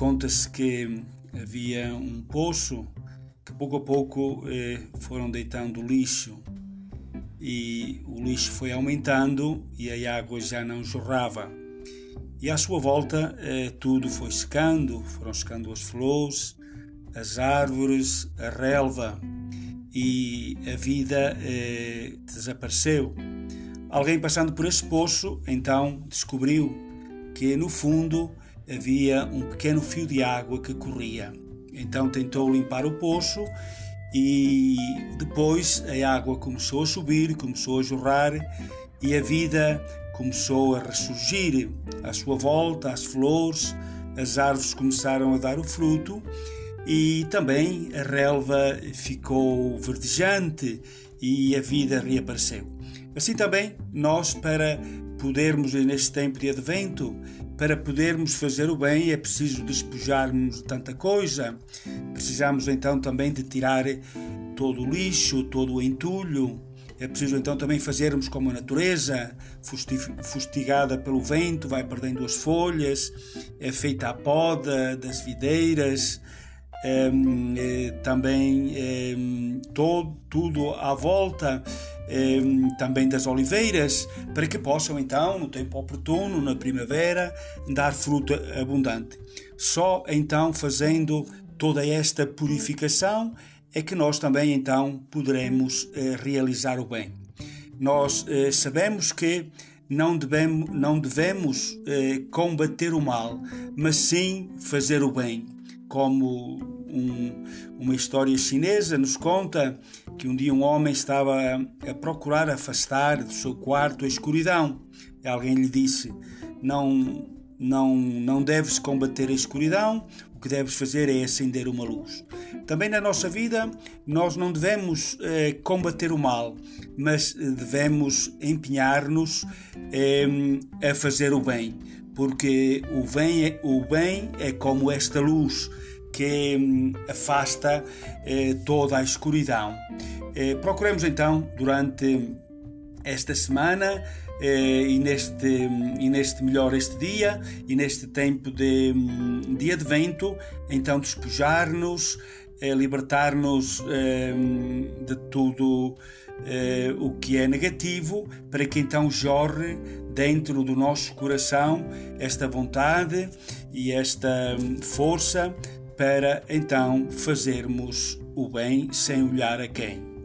conta-se que havia um poço que pouco a pouco eh, foram deitando lixo e o lixo foi aumentando e a água já não jorrava. E à sua volta eh, tudo foi secando, foram secando as flores, as árvores, a relva e a vida eh, desapareceu. Alguém passando por esse poço então descobriu que no fundo havia um pequeno fio de água que corria. Então tentou limpar o poço e depois a água começou a subir, começou a jorrar e a vida começou a ressurgir à sua volta, as flores, as árvores começaram a dar o fruto e também a relva ficou verdejante e a vida reapareceu. Assim também nós, para podermos, neste tempo de advento, para podermos fazer o bem, é preciso despojarmos de tanta coisa. Precisamos então também de tirar todo o lixo, todo o entulho, é preciso então também fazermos como a natureza, fustigada pelo vento, vai perdendo as folhas, é feita a poda das videiras, é, é, também é, todo, tudo à volta também das oliveiras, para que possam então, no tempo oportuno, na primavera, dar fruto abundante. Só então fazendo toda esta purificação é que nós também então poderemos eh, realizar o bem. Nós eh, sabemos que não devemos, não devemos eh, combater o mal, mas sim fazer o bem. Como um, uma história chinesa nos conta que um dia um homem estava a, procurar afastar do seu quarto a escuridão. E alguém lhe disse: Não, não, não deves combater a escuridão, o que deves fazer é acender uma luz. Também na nossa vida, nós não devemos eh, combater o mal, mas devemos empenhar-nos eh, a fazer o bem, porque o bem é, o bem é como esta luz que hum, afasta eh, toda a escuridão. Eh, procuremos então, durante esta semana, eh, e, neste, e neste melhor este dia e neste tempo de, de advento, então despojar-nos, libertar-nos de tudo o que é negativo, para que então jorre dentro do nosso coração esta vontade e esta força para então fazermos o bem sem olhar a quem.